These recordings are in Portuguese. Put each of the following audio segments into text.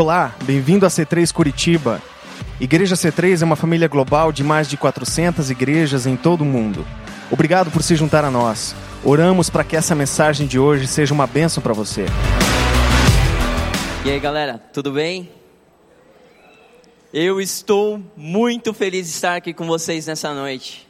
Olá, bem-vindo a C3 Curitiba. Igreja C3 é uma família global de mais de 400 igrejas em todo o mundo. Obrigado por se juntar a nós. Oramos para que essa mensagem de hoje seja uma bênção para você. E aí, galera, tudo bem? Eu estou muito feliz de estar aqui com vocês nessa noite.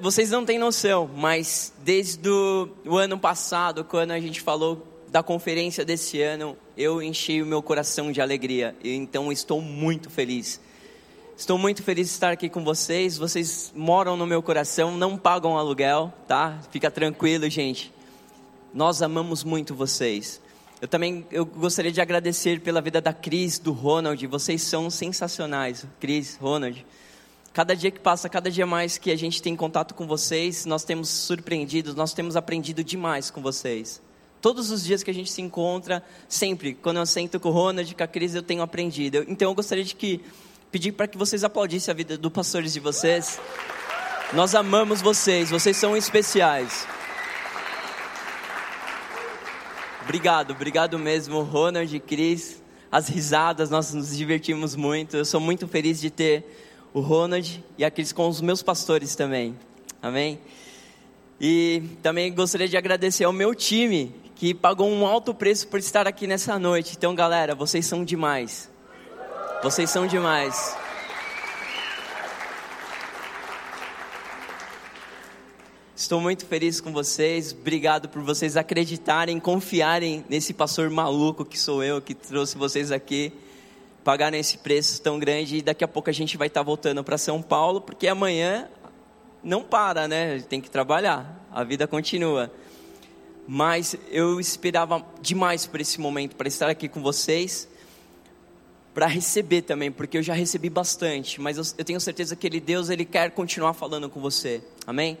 Vocês não têm noção, mas desde o ano passado, quando a gente falou da conferência desse ano, eu enchi o meu coração de alegria. Então estou muito feliz. Estou muito feliz de estar aqui com vocês. Vocês moram no meu coração, não pagam aluguel, tá? Fica tranquilo, gente. Nós amamos muito vocês. Eu também eu gostaria de agradecer pela vida da Cris, do Ronald. Vocês são sensacionais, Cris, Ronald. Cada dia que passa, cada dia mais que a gente tem contato com vocês, nós temos surpreendido, nós temos aprendido demais com vocês. Todos os dias que a gente se encontra, sempre, quando eu sento com o Ronald, com a Cris, eu tenho aprendido. Então eu gostaria de que, pedir para que vocês aplaudissem a vida dos pastores de vocês. Nós amamos vocês, vocês são especiais. Obrigado, obrigado mesmo, Ronald e Cris. As risadas, nós nos divertimos muito. Eu sou muito feliz de ter o Ronald e a Cris com os meus pastores também. Amém? E também gostaria de agradecer ao meu time, que pagou um alto preço por estar aqui nessa noite. Então, galera, vocês são demais. Vocês são demais. Estou muito feliz com vocês. Obrigado por vocês acreditarem, confiarem nesse pastor maluco que sou eu, que trouxe vocês aqui, pagarem esse preço tão grande. E daqui a pouco a gente vai estar voltando para São Paulo, porque amanhã não para, né? Tem que trabalhar. A vida continua. Mas eu esperava demais por esse momento, para estar aqui com vocês, para receber também, porque eu já recebi bastante, mas eu, eu tenho certeza que ele Deus ele quer continuar falando com você. Amém?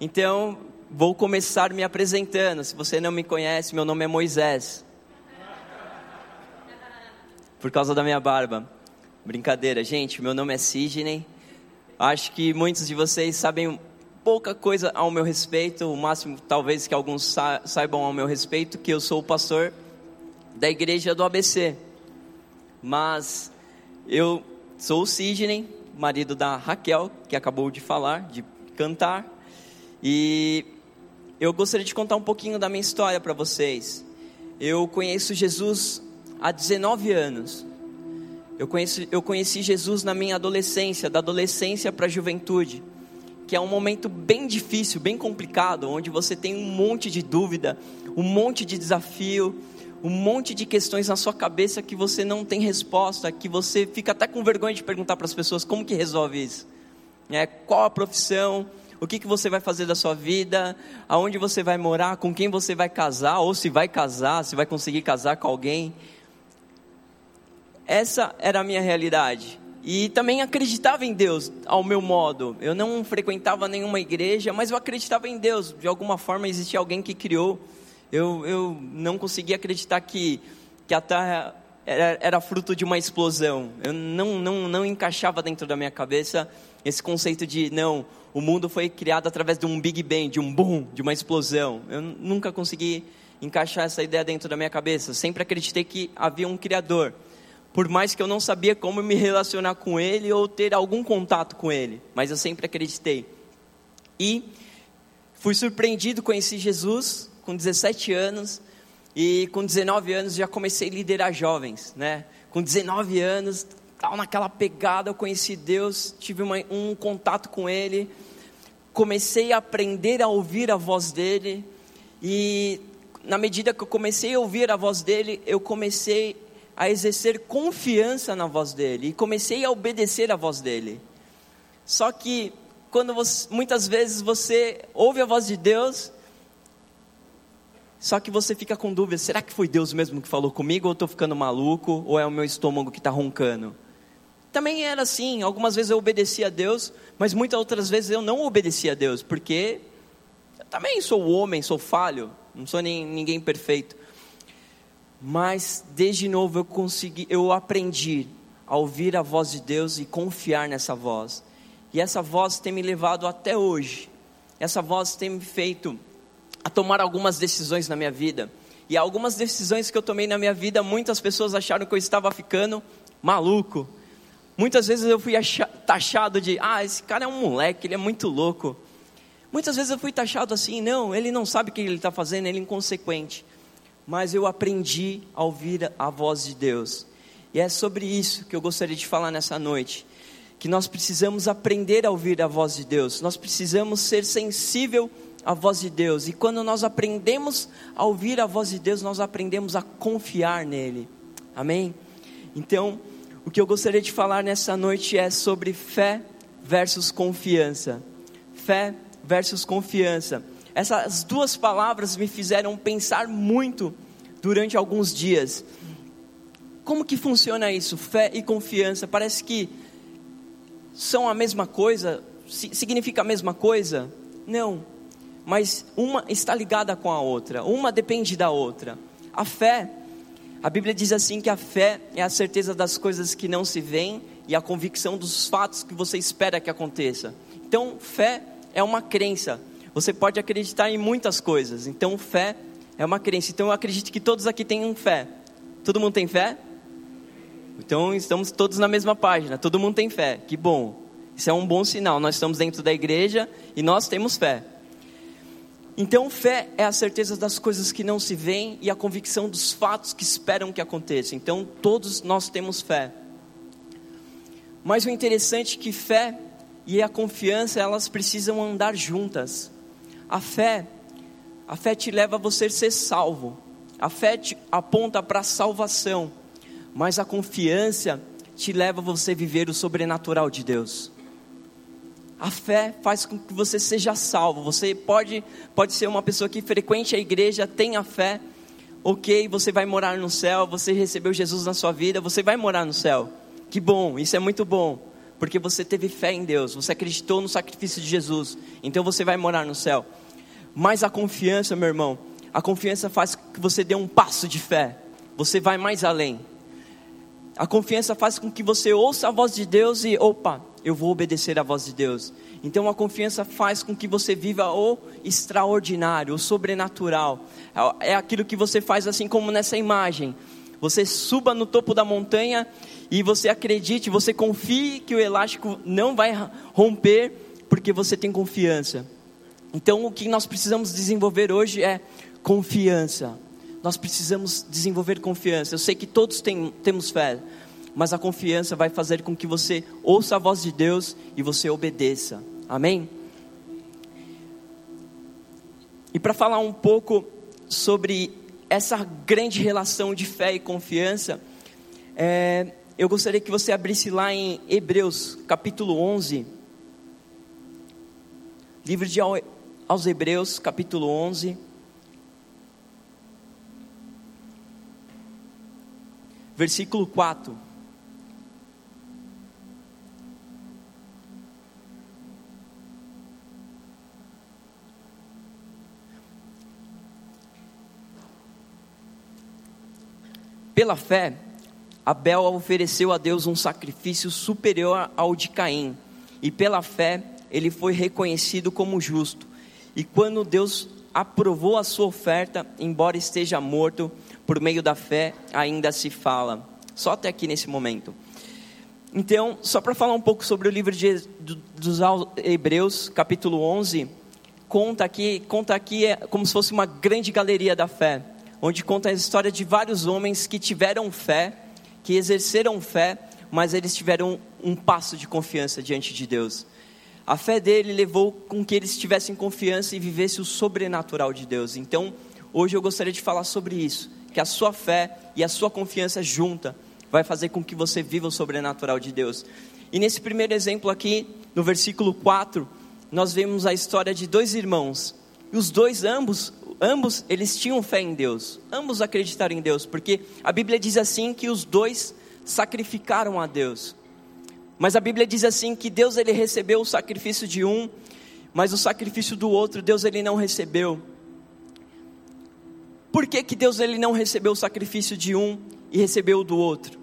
Então, vou começar me apresentando. Se você não me conhece, meu nome é Moisés. Por causa da minha barba. Brincadeira, gente, meu nome é Sidney. Acho que muitos de vocês sabem pouca coisa ao meu respeito, o máximo talvez que alguns saibam ao meu respeito, que eu sou o pastor da igreja do ABC. Mas eu sou o Sidney, marido da Raquel, que acabou de falar, de cantar. E eu gostaria de contar um pouquinho da minha história para vocês. Eu conheço Jesus há 19 anos. Eu conheci, eu conheci Jesus na minha adolescência, da adolescência para a juventude, que é um momento bem difícil, bem complicado, onde você tem um monte de dúvida, um monte de desafio, um monte de questões na sua cabeça que você não tem resposta, que você fica até com vergonha de perguntar para as pessoas como que resolve isso. É, qual a profissão, o que, que você vai fazer da sua vida, aonde você vai morar, com quem você vai casar, ou se vai casar, se vai conseguir casar com alguém. Essa era a minha realidade. E também acreditava em Deus ao meu modo. Eu não frequentava nenhuma igreja, mas eu acreditava em Deus. De alguma forma existia alguém que criou. Eu, eu não conseguia acreditar que, que a terra era, era fruto de uma explosão. Eu não, não, não encaixava dentro da minha cabeça esse conceito de, não, o mundo foi criado através de um Big Bang, de um boom, de uma explosão. Eu nunca consegui encaixar essa ideia dentro da minha cabeça. sempre acreditei que havia um Criador. Por mais que eu não sabia como me relacionar com Ele ou ter algum contato com Ele. Mas eu sempre acreditei. E fui surpreendido, conheci Jesus com 17 anos. E com 19 anos já comecei a liderar jovens, né? Com 19 anos, tal naquela pegada, eu conheci Deus, tive uma, um contato com Ele, comecei a aprender a ouvir a voz dEle, e na medida que eu comecei a ouvir a voz dEle, eu comecei a exercer confiança na voz dEle, e comecei a obedecer a voz dEle. Só que, quando você, muitas vezes você ouve a voz de Deus, só que você fica com dúvida: será que foi Deus mesmo que falou comigo, ou estou ficando maluco, ou é o meu estômago que está roncando? Também era assim, algumas vezes eu obedecia a Deus, mas muitas outras vezes eu não obedecia a Deus, porque eu também sou homem, sou falho, não sou nem, ninguém perfeito. Mas desde novo eu consegui, eu aprendi a ouvir a voz de Deus e confiar nessa voz. E essa voz tem me levado até hoje. Essa voz tem me feito a tomar algumas decisões na minha vida. E algumas decisões que eu tomei na minha vida, muitas pessoas acharam que eu estava ficando maluco. Muitas vezes eu fui taxado de, ah, esse cara é um moleque, ele é muito louco. Muitas vezes eu fui taxado assim, não, ele não sabe o que ele está fazendo, ele é inconsequente. Mas eu aprendi a ouvir a voz de Deus. E é sobre isso que eu gostaria de falar nessa noite. Que nós precisamos aprender a ouvir a voz de Deus. Nós precisamos ser sensível à voz de Deus. E quando nós aprendemos a ouvir a voz de Deus, nós aprendemos a confiar nele. Amém? Então, o que eu gostaria de falar nessa noite é sobre fé versus confiança. Fé versus confiança. Essas duas palavras me fizeram pensar muito durante alguns dias. Como que funciona isso? Fé e confiança. Parece que são a mesma coisa, significa a mesma coisa? Não. Mas uma está ligada com a outra, uma depende da outra. A fé, a Bíblia diz assim que a fé é a certeza das coisas que não se veem e a convicção dos fatos que você espera que aconteça. Então, fé é uma crença. Você pode acreditar em muitas coisas. Então, fé é uma crença. Então, eu acredito que todos aqui tenham fé. Todo mundo tem fé? Então, estamos todos na mesma página. Todo mundo tem fé. Que bom. Isso é um bom sinal. Nós estamos dentro da igreja e nós temos fé. Então, fé é a certeza das coisas que não se veem e a convicção dos fatos que esperam que aconteçam. Então, todos nós temos fé. Mas o interessante é que fé e a confiança, elas precisam andar juntas. A fé, a fé te leva a você ser salvo. A fé te aponta para a salvação, mas a confiança te leva a você viver o sobrenatural de Deus. A fé faz com que você seja salvo. Você pode, pode ser uma pessoa que frequente a igreja, tenha fé, ok, você vai morar no céu, você recebeu Jesus na sua vida, você vai morar no céu. Que bom, isso é muito bom porque você teve fé em Deus, você acreditou no sacrifício de Jesus, então você vai morar no céu. Mas a confiança, meu irmão, a confiança faz que você dê um passo de fé, você vai mais além. A confiança faz com que você ouça a voz de Deus e, opa, eu vou obedecer à voz de Deus. Então a confiança faz com que você viva o extraordinário, o sobrenatural. É aquilo que você faz assim como nessa imagem. Você suba no topo da montanha e você acredite, você confie que o elástico não vai romper, porque você tem confiança. Então, o que nós precisamos desenvolver hoje é confiança. Nós precisamos desenvolver confiança. Eu sei que todos tem, temos fé, mas a confiança vai fazer com que você ouça a voz de Deus e você obedeça. Amém? E para falar um pouco sobre essa grande relação de fé e confiança, é, eu gostaria que você abrisse lá em Hebreus, capítulo 11. Livro de aos Hebreus, capítulo 11. Versículo 4. Pela fé, Abel ofereceu a Deus um sacrifício superior ao de Caim, e pela fé ele foi reconhecido como justo. E quando Deus aprovou a sua oferta, embora esteja morto, por meio da fé ainda se fala. Só até aqui nesse momento. Então, só para falar um pouco sobre o livro de, dos Hebreus, capítulo 11, conta aqui, conta aqui é como se fosse uma grande galeria da fé, onde conta a história de vários homens que tiveram fé que exerceram fé, mas eles tiveram um passo de confiança diante de Deus. A fé dele levou com que eles tivessem confiança e vivessem o sobrenatural de Deus. Então, hoje eu gostaria de falar sobre isso, que a sua fé e a sua confiança junta vai fazer com que você viva o sobrenatural de Deus. E nesse primeiro exemplo aqui, no versículo 4, nós vemos a história de dois irmãos. E os dois ambos ambos eles tinham fé em Deus, ambos acreditaram em Deus, porque a Bíblia diz assim que os dois sacrificaram a Deus. Mas a Bíblia diz assim que Deus ele recebeu o sacrifício de um, mas o sacrifício do outro Deus ele não recebeu. Por que, que Deus ele não recebeu o sacrifício de um e recebeu o do outro?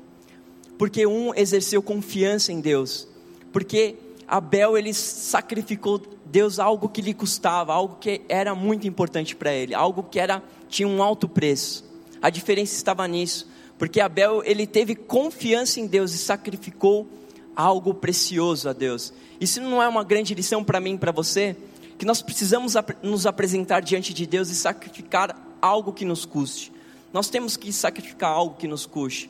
Porque um exerceu confiança em Deus. Porque Abel ele sacrificou Deus algo que lhe custava, algo que era muito importante para ele, algo que era tinha um alto preço. A diferença estava nisso, porque Abel ele teve confiança em Deus e sacrificou algo precioso a Deus. Isso não é uma grande lição para mim, para você, que nós precisamos nos apresentar diante de Deus e sacrificar algo que nos custe. Nós temos que sacrificar algo que nos custe.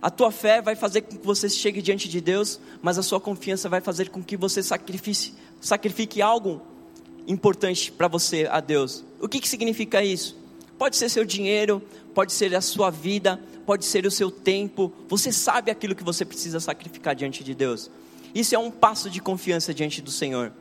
A tua fé vai fazer com que você chegue diante de Deus, mas a sua confiança vai fazer com que você sacrifique, sacrifique algo importante para você a Deus. O que, que significa isso? Pode ser seu dinheiro, pode ser a sua vida, pode ser o seu tempo. Você sabe aquilo que você precisa sacrificar diante de Deus. Isso é um passo de confiança diante do Senhor.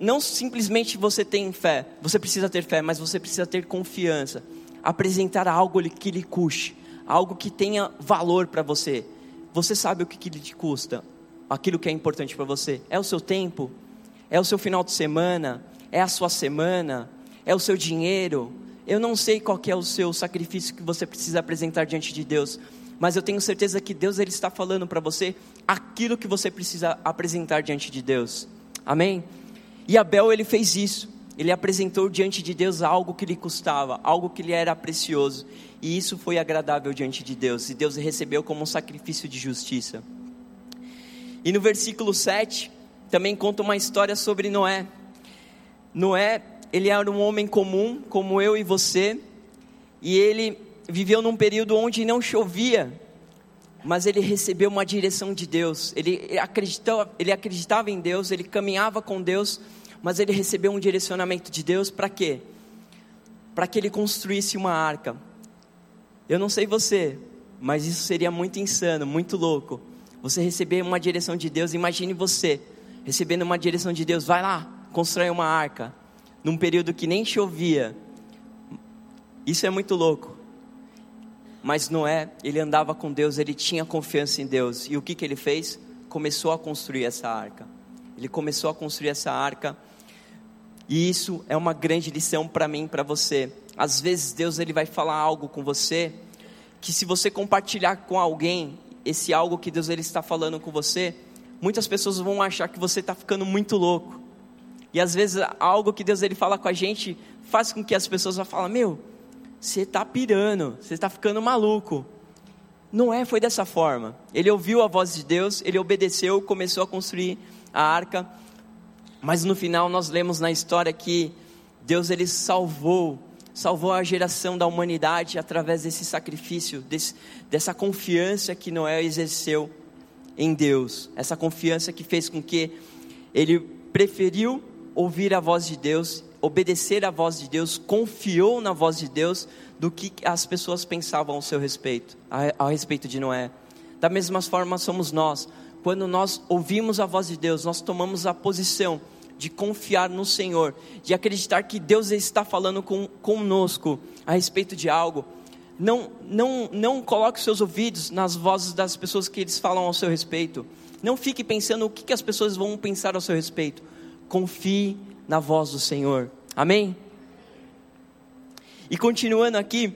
Não simplesmente você tem fé, você precisa ter fé, mas você precisa ter confiança. Apresentar algo que lhe custe algo que tenha valor para você. Você sabe o que, que te custa, aquilo que é importante para você. É o seu tempo, é o seu final de semana, é a sua semana, é o seu dinheiro. Eu não sei qual é o seu sacrifício que você precisa apresentar diante de Deus, mas eu tenho certeza que Deus ele está falando para você aquilo que você precisa apresentar diante de Deus. Amém? E Abel ele fez isso. Ele apresentou diante de Deus algo que lhe custava, algo que lhe era precioso. E isso foi agradável diante de Deus, e Deus recebeu como um sacrifício de justiça. E no versículo 7, também conta uma história sobre Noé. Noé, ele era um homem comum, como eu e você, e ele viveu num período onde não chovia, mas ele recebeu uma direção de Deus. Ele acreditava, ele acreditava em Deus, ele caminhava com Deus, mas ele recebeu um direcionamento de Deus para quê? Para que ele construísse uma arca. Eu não sei você, mas isso seria muito insano, muito louco. Você receber uma direção de Deus, imagine você recebendo uma direção de Deus, vai lá, constrói uma arca, num período que nem chovia. Isso é muito louco. Mas Noé, ele andava com Deus, ele tinha confiança em Deus. E o que, que ele fez? Começou a construir essa arca. Ele começou a construir essa arca e isso é uma grande lição para mim, para você. Às vezes Deus ele vai falar algo com você que se você compartilhar com alguém esse algo que Deus ele está falando com você, muitas pessoas vão achar que você está ficando muito louco. E às vezes algo que Deus ele fala com a gente faz com que as pessoas vão falar: meu, você está pirando, você está ficando maluco. Não é, foi dessa forma. Ele ouviu a voz de Deus, ele obedeceu, começou a construir a arca. Mas no final nós lemos na história que Deus ele salvou, salvou a geração da humanidade através desse sacrifício, desse, dessa confiança que Noé exerceu em Deus, essa confiança que fez com que ele preferiu ouvir a voz de Deus, obedecer a voz de Deus, confiou na voz de Deus do que as pessoas pensavam ao seu respeito, ao respeito de Noé. Da mesma forma somos nós. Quando nós ouvimos a voz de Deus, nós tomamos a posição de confiar no Senhor, de acreditar que Deus está falando com, conosco a respeito de algo. Não, não, não coloque seus ouvidos nas vozes das pessoas que eles falam ao seu respeito. Não fique pensando o que, que as pessoas vão pensar ao seu respeito. Confie na voz do Senhor. Amém? E continuando aqui,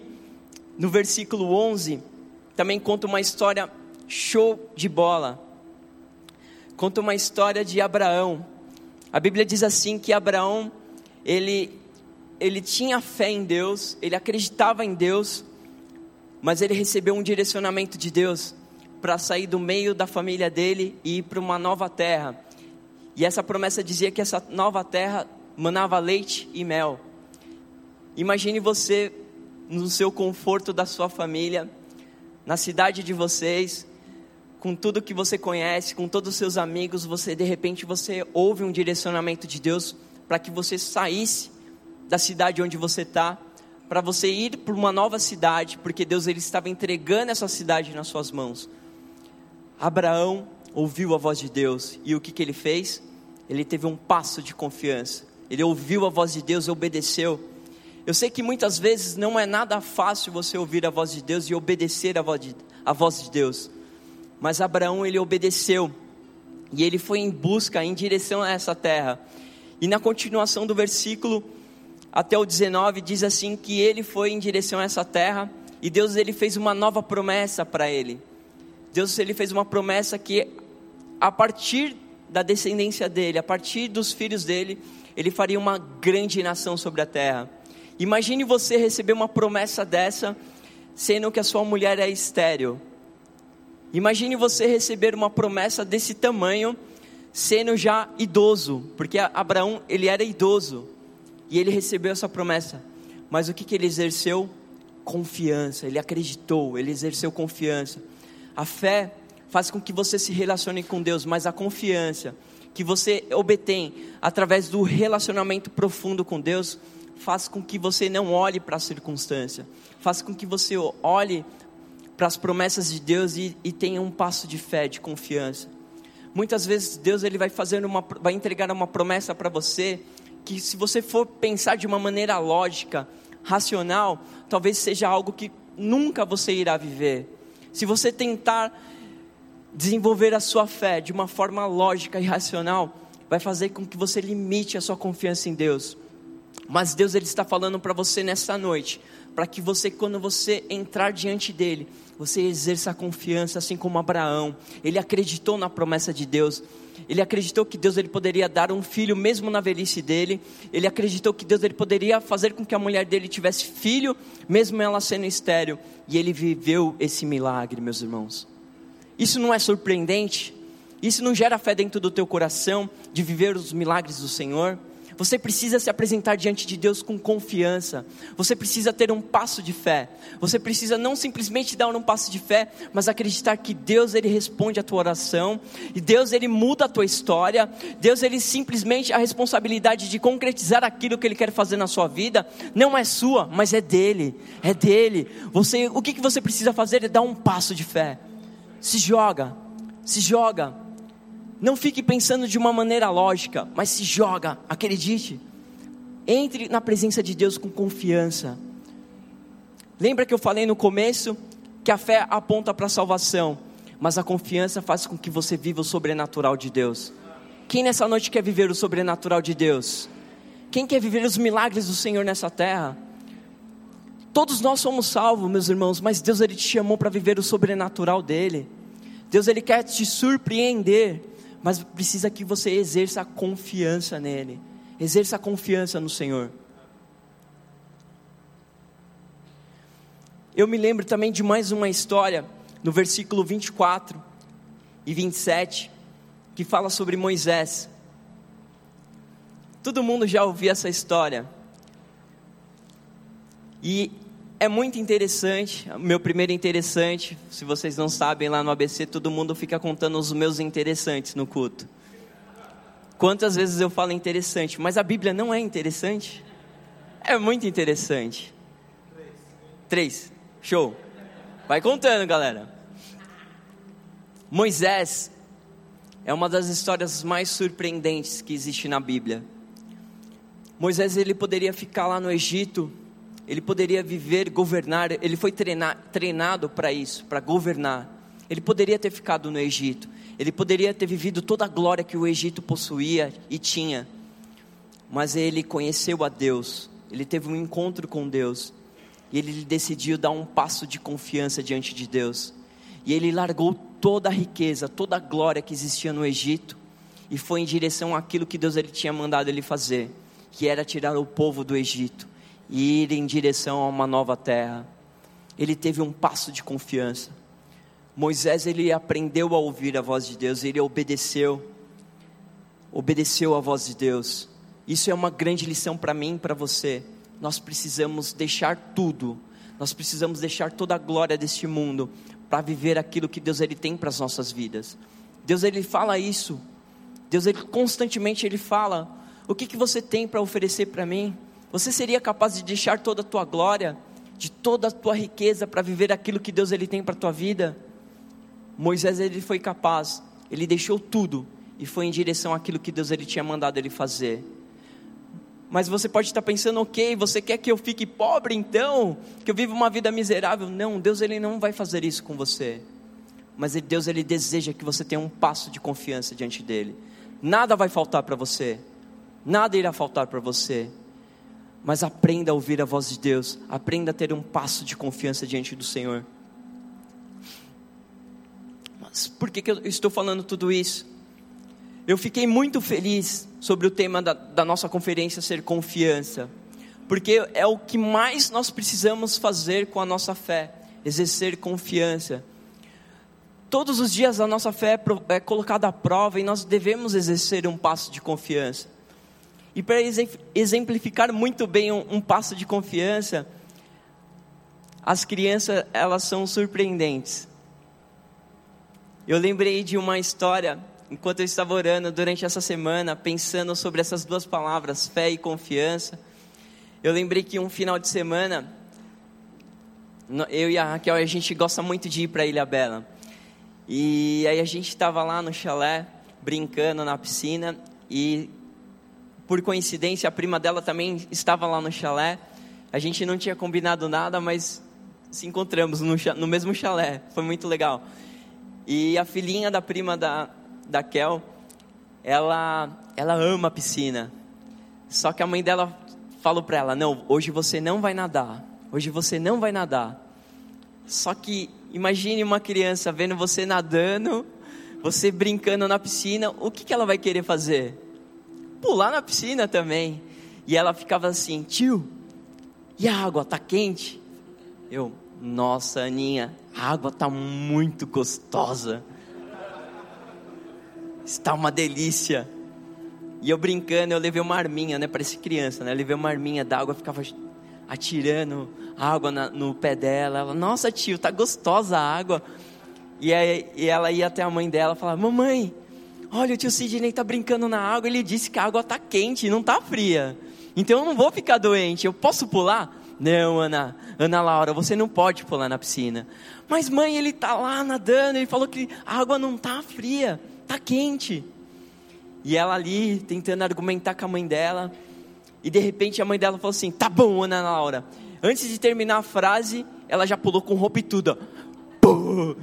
no versículo 11, também conta uma história show de bola. Conta uma história de Abraão. A Bíblia diz assim que Abraão, ele, ele tinha fé em Deus, ele acreditava em Deus, mas ele recebeu um direcionamento de Deus para sair do meio da família dele e ir para uma nova terra. E essa promessa dizia que essa nova terra manava leite e mel. Imagine você no seu conforto da sua família, na cidade de vocês, com tudo que você conhece, com todos os seus amigos, você de repente você ouve um direcionamento de Deus para que você saísse da cidade onde você está, para você ir para uma nova cidade, porque Deus ele estava entregando essa cidade nas suas mãos. Abraão ouviu a voz de Deus e o que, que ele fez? Ele teve um passo de confiança. Ele ouviu a voz de Deus e obedeceu. Eu sei que muitas vezes não é nada fácil você ouvir a voz de Deus e obedecer a voz de, a voz de Deus. Mas Abraão ele obedeceu e ele foi em busca, em direção a essa terra. E na continuação do versículo até o 19 diz assim que ele foi em direção a essa terra e Deus ele fez uma nova promessa para ele. Deus ele fez uma promessa que a partir da descendência dele, a partir dos filhos dele, ele faria uma grande nação sobre a terra. Imagine você receber uma promessa dessa, sendo que a sua mulher é estéril. Imagine você receber uma promessa desse tamanho, sendo já idoso, porque Abraão ele era idoso e ele recebeu essa promessa. Mas o que, que ele exerceu? Confiança. Ele acreditou, ele exerceu confiança. A fé faz com que você se relacione com Deus, mas a confiança que você obtém através do relacionamento profundo com Deus faz com que você não olhe para a circunstância, faz com que você olhe para as promessas de Deus e, e tenha um passo de fé, de confiança. Muitas vezes Deus ele vai fazer uma, vai entregar uma promessa para você que se você for pensar de uma maneira lógica, racional, talvez seja algo que nunca você irá viver. Se você tentar desenvolver a sua fé de uma forma lógica e racional, vai fazer com que você limite a sua confiança em Deus. Mas Deus ele está falando para você nessa noite, para que você quando você entrar diante dele, você exerça a confiança assim como Abraão. Ele acreditou na promessa de Deus. Ele acreditou que Deus ele poderia dar um filho mesmo na velhice dele. Ele acreditou que Deus ele poderia fazer com que a mulher dele tivesse filho mesmo ela sendo estéril. E ele viveu esse milagre, meus irmãos. Isso não é surpreendente? Isso não gera fé dentro do teu coração de viver os milagres do Senhor? Você precisa se apresentar diante de Deus com confiança. Você precisa ter um passo de fé. Você precisa não simplesmente dar um passo de fé, mas acreditar que Deus ele responde a tua oração e Deus ele muda a tua história. Deus ele simplesmente a responsabilidade de concretizar aquilo que ele quer fazer na sua vida não é sua, mas é dele. É dele. Você, o que, que você precisa fazer é dar um passo de fé. Se joga. Se joga não fique pensando de uma maneira lógica, mas se joga, acredite. Entre na presença de Deus com confiança. Lembra que eu falei no começo que a fé aponta para a salvação, mas a confiança faz com que você viva o sobrenatural de Deus. Quem nessa noite quer viver o sobrenatural de Deus? Quem quer viver os milagres do Senhor nessa terra? Todos nós somos salvos, meus irmãos, mas Deus ele te chamou para viver o sobrenatural dele. Deus ele quer te surpreender mas precisa que você exerça a confiança nele, exerça a confiança no Senhor. Eu me lembro também de mais uma história, no versículo 24 e 27, que fala sobre Moisés. Todo mundo já ouviu essa história. E é muito interessante, meu primeiro interessante, se vocês não sabem, lá no ABC todo mundo fica contando os meus interessantes no culto. Quantas vezes eu falo interessante, mas a Bíblia não é interessante? É muito interessante. Três. Show. Vai contando, galera. Moisés é uma das histórias mais surpreendentes que existe na Bíblia. Moisés ele poderia ficar lá no Egito ele poderia viver, governar, ele foi treinar, treinado para isso, para governar. Ele poderia ter ficado no Egito, ele poderia ter vivido toda a glória que o Egito possuía e tinha, mas ele conheceu a Deus, ele teve um encontro com Deus, e ele decidiu dar um passo de confiança diante de Deus, e ele largou toda a riqueza, toda a glória que existia no Egito, e foi em direção àquilo que Deus ele tinha mandado ele fazer, que era tirar o povo do Egito e ir em direção a uma nova terra. Ele teve um passo de confiança. Moisés ele aprendeu a ouvir a voz de Deus, ele obedeceu, obedeceu a voz de Deus. Isso é uma grande lição para mim e para você. Nós precisamos deixar tudo, nós precisamos deixar toda a glória deste mundo para viver aquilo que Deus ele tem para as nossas vidas. Deus ele fala isso. Deus ele constantemente ele fala: o que que você tem para oferecer para mim? Você seria capaz de deixar toda a tua glória, de toda a tua riqueza para viver aquilo que Deus ele tem para a tua vida? Moisés ele foi capaz, ele deixou tudo e foi em direção àquilo que Deus ele tinha mandado ele fazer. Mas você pode estar pensando, ok, você quer que eu fique pobre então? Que eu viva uma vida miserável? Não, Deus ele não vai fazer isso com você. Mas Deus ele deseja que você tenha um passo de confiança diante dele. Nada vai faltar para você. Nada irá faltar para você mas aprenda a ouvir a voz de Deus, aprenda a ter um passo de confiança diante do Senhor. Mas por que, que eu estou falando tudo isso? Eu fiquei muito feliz sobre o tema da, da nossa conferência ser confiança, porque é o que mais nós precisamos fazer com a nossa fé, exercer confiança. Todos os dias a nossa fé é, é colocada à prova e nós devemos exercer um passo de confiança. E para exemplificar muito bem um, um passo de confiança, as crianças elas são surpreendentes. Eu lembrei de uma história enquanto eu estava orando durante essa semana, pensando sobre essas duas palavras, fé e confiança. Eu lembrei que um final de semana, eu e a Raquel, a gente gosta muito de ir para Ilha Bela. E aí a gente estava lá no chalé, brincando na piscina, e por coincidência a prima dela também estava lá no chalé. A gente não tinha combinado nada, mas se encontramos no, no mesmo chalé. Foi muito legal. E a filhinha da prima da, da Kel, ela, ela ama a piscina. Só que a mãe dela falou para ela: Não, hoje você não vai nadar. Hoje você não vai nadar. Só que imagine uma criança vendo você nadando, você brincando na piscina, o que, que ela vai querer fazer? Pular na piscina também. E ela ficava assim: Tio, e a água tá quente? Eu, nossa, Aninha, a água tá muito gostosa. Está uma delícia. E eu brincando, eu levei uma arminha, né? Parece criança, né? Eu levei uma arminha d'água, ficava atirando água na, no pé dela. Ela, nossa tio, tá gostosa a água. E, aí, e ela ia até a mãe dela e falava, mamãe, olha o tio Sidney tá brincando na água, ele disse que a água tá quente, não tá fria. Então eu não vou ficar doente, eu posso pular? Não, Ana, Ana Laura, você não pode pular na piscina. Mas mãe, ele tá lá nadando, ele falou que a água não tá fria tá quente. E ela ali tentando argumentar com a mãe dela. E de repente a mãe dela falou assim: Tá bom, Ana Laura. Antes de terminar a frase, ela já pulou com roupa e tudo. Ó.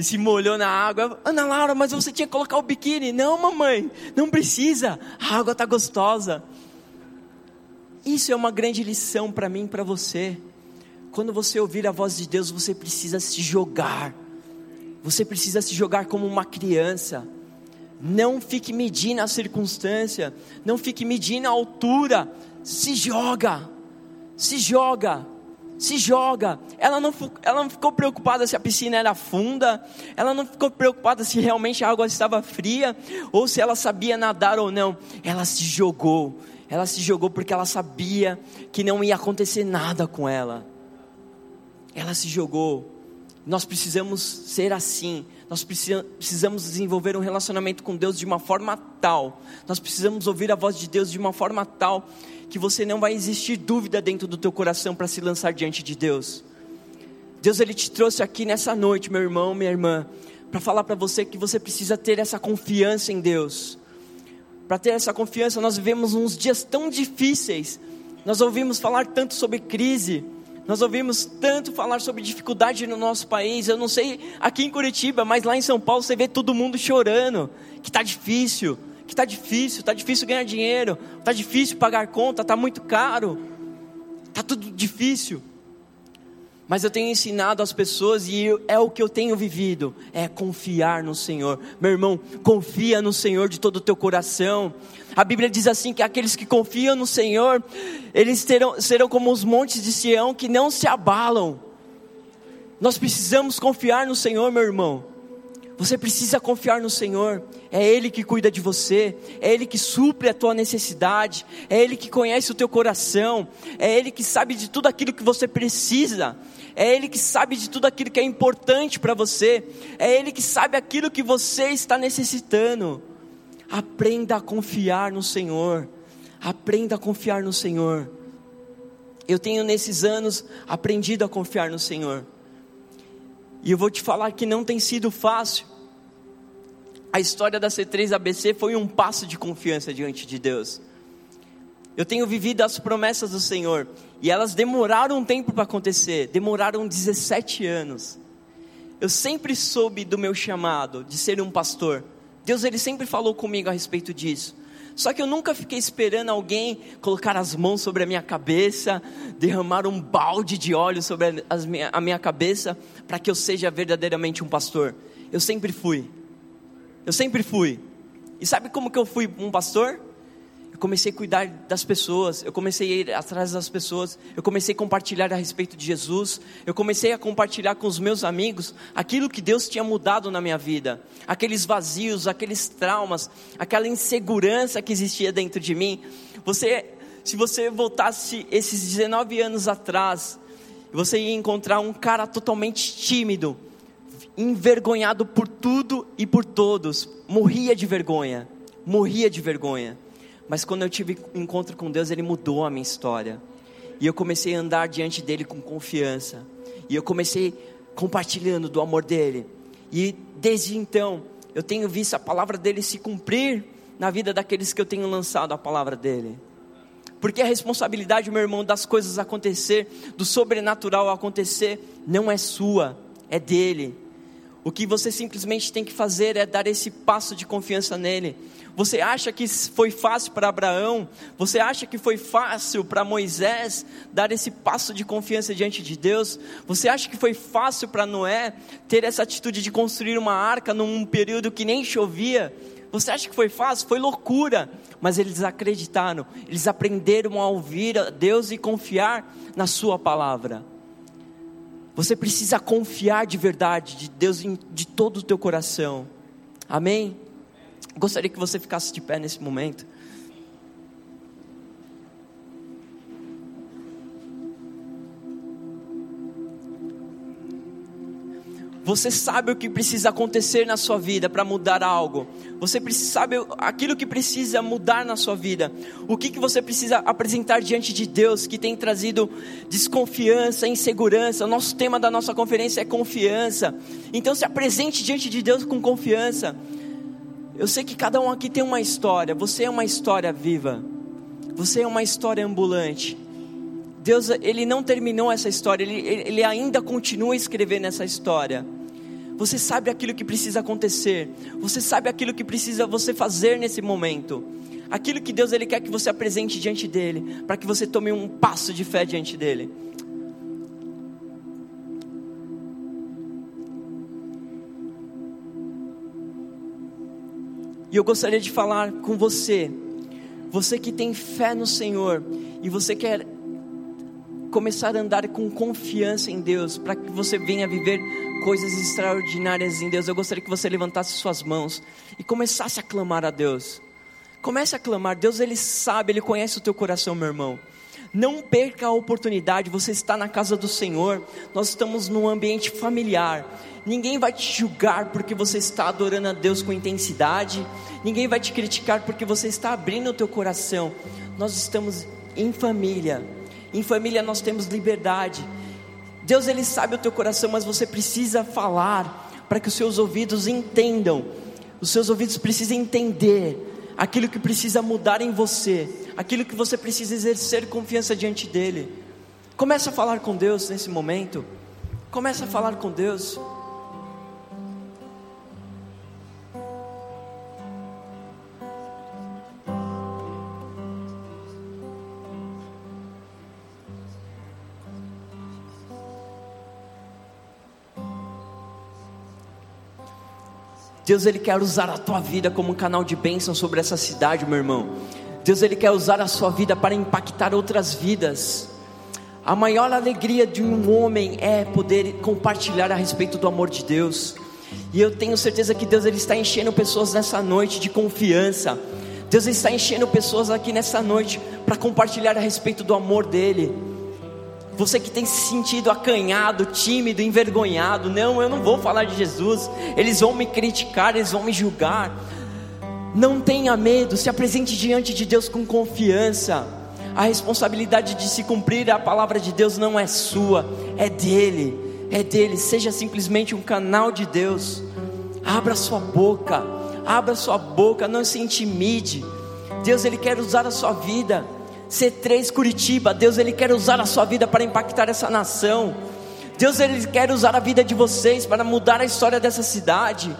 E se molhou na água. Ana Laura, mas você tinha que colocar o biquíni. Não, mamãe, não precisa. A água tá gostosa. Isso é uma grande lição para mim e para você. Quando você ouvir a voz de Deus, você precisa se jogar. Você precisa se jogar como uma criança. Não fique medindo a circunstância, não fique medindo a altura. Se joga, se joga, se joga. Ela não, ela não ficou preocupada se a piscina era funda, ela não ficou preocupada se realmente a água estava fria ou se ela sabia nadar ou não. Ela se jogou, ela se jogou porque ela sabia que não ia acontecer nada com ela. Ela se jogou. Nós precisamos ser assim. Nós precisamos desenvolver um relacionamento com Deus de uma forma tal. Nós precisamos ouvir a voz de Deus de uma forma tal que você não vai existir dúvida dentro do teu coração para se lançar diante de Deus. Deus ele te trouxe aqui nessa noite, meu irmão, minha irmã, para falar para você que você precisa ter essa confiança em Deus. Para ter essa confiança, nós vivemos uns dias tão difíceis. Nós ouvimos falar tanto sobre crise, nós ouvimos tanto falar sobre dificuldade no nosso país. Eu não sei aqui em Curitiba, mas lá em São Paulo você vê todo mundo chorando, que está difícil, que está difícil, está difícil ganhar dinheiro, está difícil pagar conta, está muito caro, está tudo difícil. Mas eu tenho ensinado as pessoas e é o que eu tenho vivido, é confiar no Senhor. Meu irmão, confia no Senhor de todo o teu coração. A Bíblia diz assim que aqueles que confiam no Senhor, eles terão, serão como os montes de Sião que não se abalam. Nós precisamos confiar no Senhor, meu irmão. Você precisa confiar no Senhor. É Ele que cuida de você, é Ele que supre a tua necessidade, é Ele que conhece o teu coração, é Ele que sabe de tudo aquilo que você precisa, é Ele que sabe de tudo aquilo que é importante para você, é Ele que sabe aquilo que você está necessitando. Aprenda a confiar no Senhor. Aprenda a confiar no Senhor. Eu tenho nesses anos aprendido a confiar no Senhor. E eu vou te falar que não tem sido fácil. A história da C3 ABC foi um passo de confiança diante de Deus. Eu tenho vivido as promessas do Senhor e elas demoraram um tempo para acontecer, demoraram 17 anos. Eu sempre soube do meu chamado de ser um pastor. Deus ele sempre falou comigo a respeito disso. Só que eu nunca fiquei esperando alguém colocar as mãos sobre a minha cabeça, derramar um balde de óleo sobre a minha, a minha cabeça, para que eu seja verdadeiramente um pastor. Eu sempre fui. Eu sempre fui. E sabe como que eu fui um pastor? Comecei a cuidar das pessoas, eu comecei a ir atrás das pessoas, eu comecei a compartilhar a respeito de Jesus, eu comecei a compartilhar com os meus amigos aquilo que Deus tinha mudado na minha vida, aqueles vazios, aqueles traumas, aquela insegurança que existia dentro de mim. Você, se você voltasse esses 19 anos atrás, você ia encontrar um cara totalmente tímido, envergonhado por tudo e por todos, morria de vergonha, morria de vergonha. Mas quando eu tive encontro com Deus, Ele mudou a minha história. E eu comecei a andar diante dele com confiança. E eu comecei compartilhando do amor dele. E desde então, eu tenho visto a palavra dele se cumprir na vida daqueles que eu tenho lançado a palavra dele. Porque a responsabilidade, meu irmão, das coisas acontecer, do sobrenatural acontecer, não é sua, é dele. O que você simplesmente tem que fazer é dar esse passo de confiança nele. Você acha que foi fácil para Abraão? Você acha que foi fácil para Moisés dar esse passo de confiança diante de Deus? Você acha que foi fácil para Noé ter essa atitude de construir uma arca num período que nem chovia? Você acha que foi fácil? Foi loucura. Mas eles acreditaram, eles aprenderam a ouvir a Deus e confiar na Sua palavra. Você precisa confiar de verdade de Deus de todo o teu coração. Amém? Gostaria que você ficasse de pé nesse momento. Você sabe o que precisa acontecer na sua vida para mudar algo. Você sabe aquilo que precisa mudar na sua vida. O que, que você precisa apresentar diante de Deus que tem trazido desconfiança, insegurança. O nosso tema da nossa conferência é confiança. Então se apresente diante de Deus com confiança. Eu sei que cada um aqui tem uma história. Você é uma história viva. Você é uma história ambulante. Deus, ele não terminou essa história, ele, ele ainda continua a escrever nessa história. Você sabe aquilo que precisa acontecer. Você sabe aquilo que precisa você fazer nesse momento. Aquilo que Deus ele quer que você apresente diante dele, para que você tome um passo de fé diante dele. E eu gostaria de falar com você, você que tem fé no Senhor e você quer começar a andar com confiança em Deus, para que você venha viver coisas extraordinárias em Deus. Eu gostaria que você levantasse suas mãos e começasse a clamar a Deus. Comece a clamar, Deus ele sabe, ele conhece o teu coração, meu irmão. Não perca a oportunidade, você está na casa do Senhor, nós estamos num ambiente familiar. Ninguém vai te julgar porque você está adorando a Deus com intensidade, ninguém vai te criticar porque você está abrindo o teu coração. Nós estamos em família. Em família nós temos liberdade. Deus ele sabe o teu coração, mas você precisa falar para que os seus ouvidos entendam. Os seus ouvidos precisam entender aquilo que precisa mudar em você, aquilo que você precisa exercer confiança diante dele. Comece a falar com Deus nesse momento. Comece a falar com Deus. Deus ele quer usar a tua vida como um canal de bênção sobre essa cidade, meu irmão. Deus ele quer usar a sua vida para impactar outras vidas. A maior alegria de um homem é poder compartilhar a respeito do amor de Deus. E eu tenho certeza que Deus ele está enchendo pessoas nessa noite de confiança. Deus está enchendo pessoas aqui nessa noite para compartilhar a respeito do amor dele. Você que tem se sentido acanhado, tímido, envergonhado, não, eu não vou falar de Jesus. Eles vão me criticar, eles vão me julgar. Não tenha medo, se apresente diante de Deus com confiança. A responsabilidade de se cumprir a palavra de Deus não é sua, é dele. É dele. Seja simplesmente um canal de Deus. Abra sua boca, abra sua boca, não se intimide. Deus ele quer usar a sua vida. C3 Curitiba, Deus ele quer usar a sua vida para impactar essa nação. Deus ele quer usar a vida de vocês para mudar a história dessa cidade.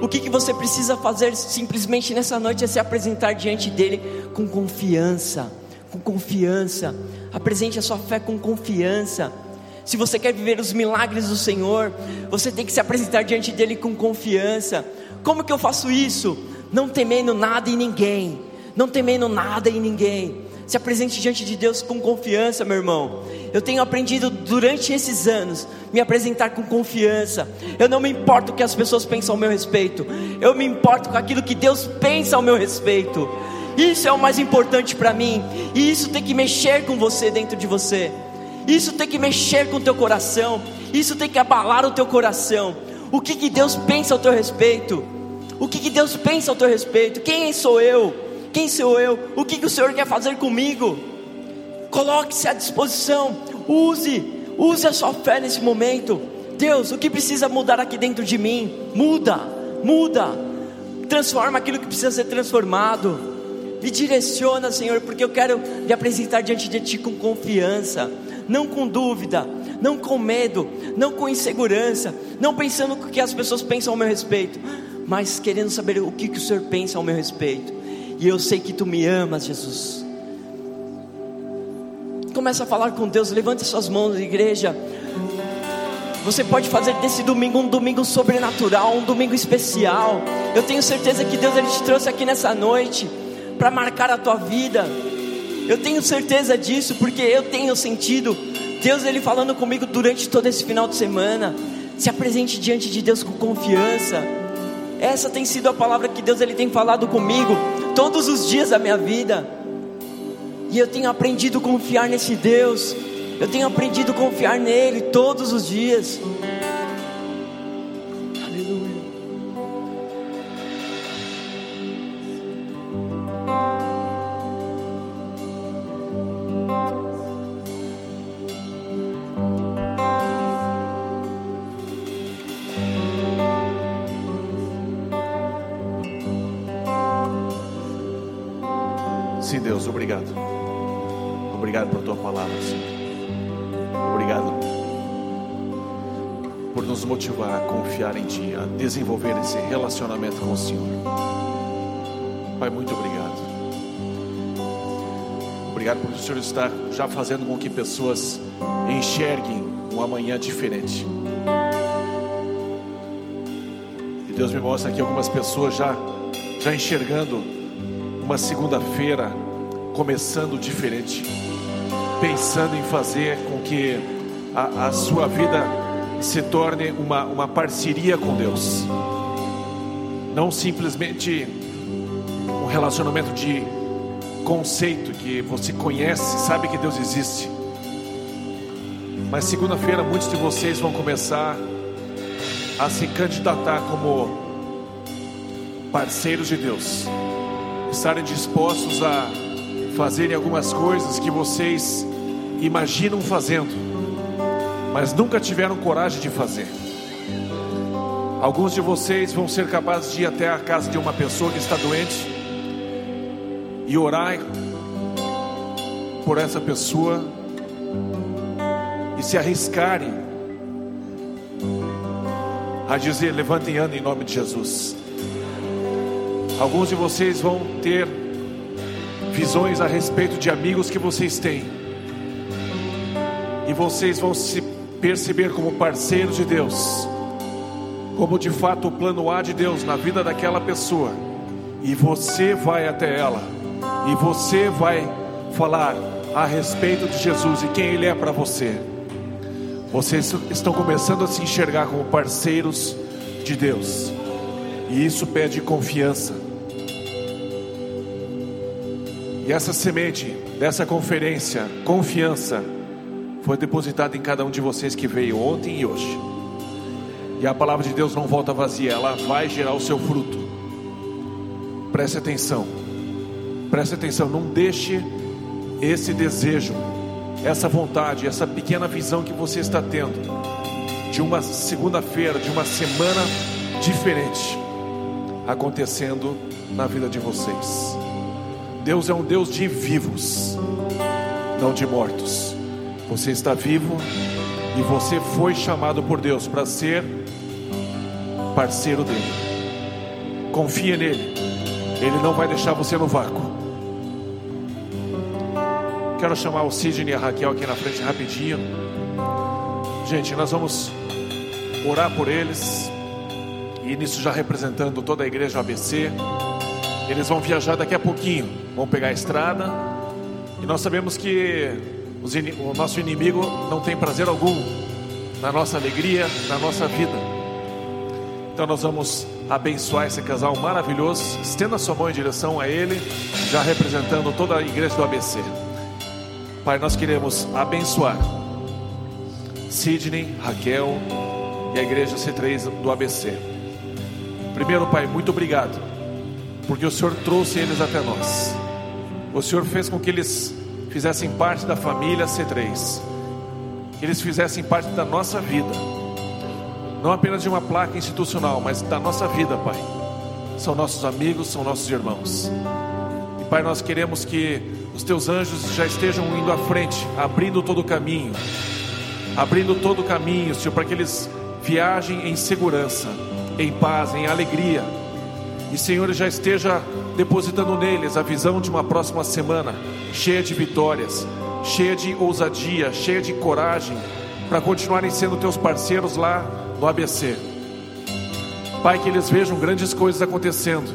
O que, que você precisa fazer simplesmente nessa noite é se apresentar diante dele com confiança, com confiança. Apresente a sua fé com confiança. Se você quer viver os milagres do Senhor, você tem que se apresentar diante dele com confiança. Como que eu faço isso? Não temendo nada e ninguém. Não temendo nada e ninguém. Se apresente diante de Deus com confiança, meu irmão. Eu tenho aprendido durante esses anos me apresentar com confiança. Eu não me importo o que as pessoas pensam ao meu respeito. Eu me importo com aquilo que Deus pensa ao meu respeito. Isso é o mais importante para mim. E isso tem que mexer com você dentro de você. Isso tem que mexer com o teu coração. Isso tem que abalar o teu coração. O que, que Deus pensa ao teu respeito? O que, que Deus pensa ao teu respeito? Quem sou eu? Quem sou eu? O que, que o Senhor quer fazer comigo? Coloque-se à disposição. Use, use a sua fé nesse momento. Deus, o que precisa mudar aqui dentro de mim? Muda, muda. Transforma aquilo que precisa ser transformado. Me direciona, Senhor, porque eu quero me apresentar diante de Ti com confiança, não com dúvida, não com medo, não com insegurança, não pensando o que as pessoas pensam ao meu respeito, mas querendo saber o que, que o Senhor pensa ao meu respeito. E eu sei que Tu me amas, Jesus. Começa a falar com Deus, levante suas mãos, igreja. Você pode fazer desse domingo um domingo sobrenatural, um domingo especial. Eu tenho certeza que Deus ele te trouxe aqui nessa noite para marcar a tua vida. Eu tenho certeza disso porque eu tenho sentido Deus ele falando comigo durante todo esse final de semana. Se apresente diante de Deus com confiança. Essa tem sido a palavra que Deus ele tem falado comigo todos os dias da minha vida. E eu tenho aprendido a confiar nesse Deus. Eu tenho aprendido a confiar nele todos os dias. Desenvolver esse relacionamento com o Senhor. Pai, muito obrigado. Obrigado por o Senhor estar já fazendo com que pessoas enxerguem um amanhã diferente. E Deus me mostra aqui algumas pessoas já, já enxergando uma segunda-feira começando diferente, pensando em fazer com que a, a sua vida se torne uma, uma parceria com Deus, não simplesmente um relacionamento de conceito que você conhece, sabe que Deus existe. Mas segunda-feira muitos de vocês vão começar a se candidatar como parceiros de Deus, estarem dispostos a fazerem algumas coisas que vocês imaginam fazendo, mas nunca tiveram coragem de fazer. Alguns de vocês vão ser capazes de ir até a casa de uma pessoa que está doente e orar por essa pessoa e se arriscarem a dizer: levantem e em nome de Jesus. Alguns de vocês vão ter visões a respeito de amigos que vocês têm, e vocês vão se perceber como parceiros de Deus, como de fato o plano A de Deus na vida daquela pessoa, e você vai até ela, e você vai falar a respeito de Jesus e quem Ele é para você. Vocês estão começando a se enxergar como parceiros de Deus, e isso pede confiança. E essa semente dessa conferência, confiança, foi depositada em cada um de vocês que veio ontem e hoje. E a palavra de Deus não volta vazia, ela vai gerar o seu fruto. Preste atenção, preste atenção, não deixe esse desejo, essa vontade, essa pequena visão que você está tendo de uma segunda-feira, de uma semana diferente acontecendo na vida de vocês. Deus é um Deus de vivos, não de mortos. Você está vivo e você foi chamado por Deus para ser parceiro dele. Confia nele, ele não vai deixar você no vácuo. Quero chamar o Sidney e a Raquel aqui na frente rapidinho. Gente, nós vamos orar por eles. E nisso já representando toda a igreja ABC. Eles vão viajar daqui a pouquinho, vão pegar a estrada. E nós sabemos que o nosso inimigo não tem prazer algum na nossa alegria, na nossa vida. Então nós vamos abençoar esse casal maravilhoso. Estenda sua mão em direção a ele, já representando toda a igreja do ABC. Pai, nós queremos abençoar Sidney, Raquel e a igreja C3 do ABC. Primeiro, Pai, muito obrigado, porque o Senhor trouxe eles até nós. O Senhor fez com que eles fizessem parte da família C3, que eles fizessem parte da nossa vida, não apenas de uma placa institucional, mas da nossa vida, Pai. São nossos amigos, são nossos irmãos. E Pai, nós queremos que os teus anjos já estejam indo à frente, abrindo todo o caminho, abrindo todo o caminho, Senhor, para que eles viajem em segurança, em paz, em alegria. E Senhor já esteja depositando neles a visão de uma próxima semana cheia de vitórias, cheia de ousadia, cheia de coragem, para continuarem sendo teus parceiros lá no ABC. Pai, que eles vejam grandes coisas acontecendo.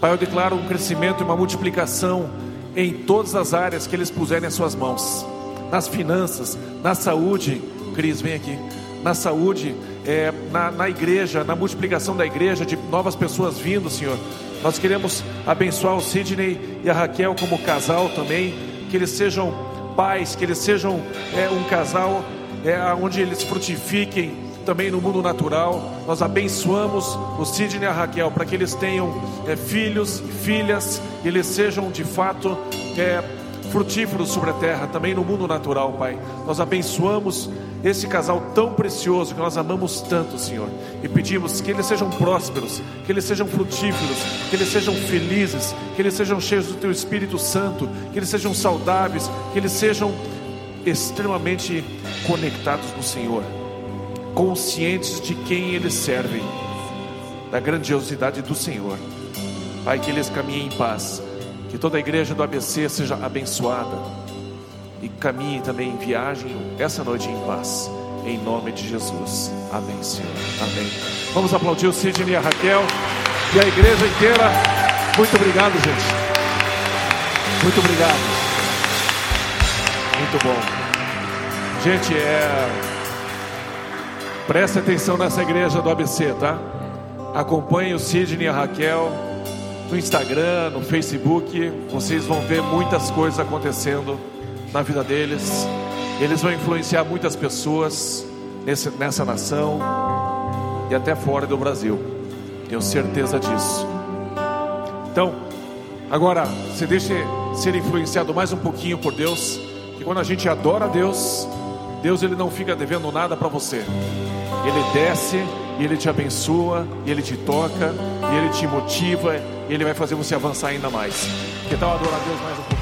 Pai, eu declaro um crescimento e uma multiplicação em todas as áreas que eles puserem as suas mãos nas finanças, na saúde. Cris, vem aqui. Na saúde, é, na, na igreja, na multiplicação da igreja, de novas pessoas vindo, Senhor. Nós queremos abençoar o Sidney e a Raquel como casal também, que eles sejam pais, que eles sejam é, um casal é, onde eles frutifiquem também no mundo natural. Nós abençoamos o Sidney e a Raquel para que eles tenham é, filhos e filhas, e eles sejam de fato é, frutíferos sobre a terra, também no mundo natural, Pai. Nós abençoamos esse casal tão precioso que nós amamos tanto, Senhor, e pedimos que eles sejam prósperos, que eles sejam frutíferos, que eles sejam felizes, que eles sejam cheios do Teu Espírito Santo, que eles sejam saudáveis, que eles sejam extremamente conectados no Senhor, conscientes de quem eles servem, da grandiosidade do Senhor. Pai, que eles caminhem em paz que toda a igreja do ABC seja abençoada caminhe também em viagem essa noite em paz. Em nome de Jesus. Amém, Senhor. Amém. Vamos aplaudir o Sidney e a Raquel e a igreja inteira. Muito obrigado, gente. Muito obrigado. Muito bom. Gente, é. Preste atenção nessa igreja do ABC, tá? Acompanhe o Sidney e a Raquel no Instagram, no Facebook, vocês vão ver muitas coisas acontecendo na vida deles. Eles vão influenciar muitas pessoas nesse, nessa nação e até fora do Brasil. Tenho certeza disso. Então, agora, você deixe ser influenciado mais um pouquinho por Deus, que quando a gente adora Deus, Deus ele não fica devendo nada para você. Ele desce e ele te abençoa, e ele te toca, e ele te motiva, e ele vai fazer você avançar ainda mais. Que tal adorar Deus mais um pouquinho?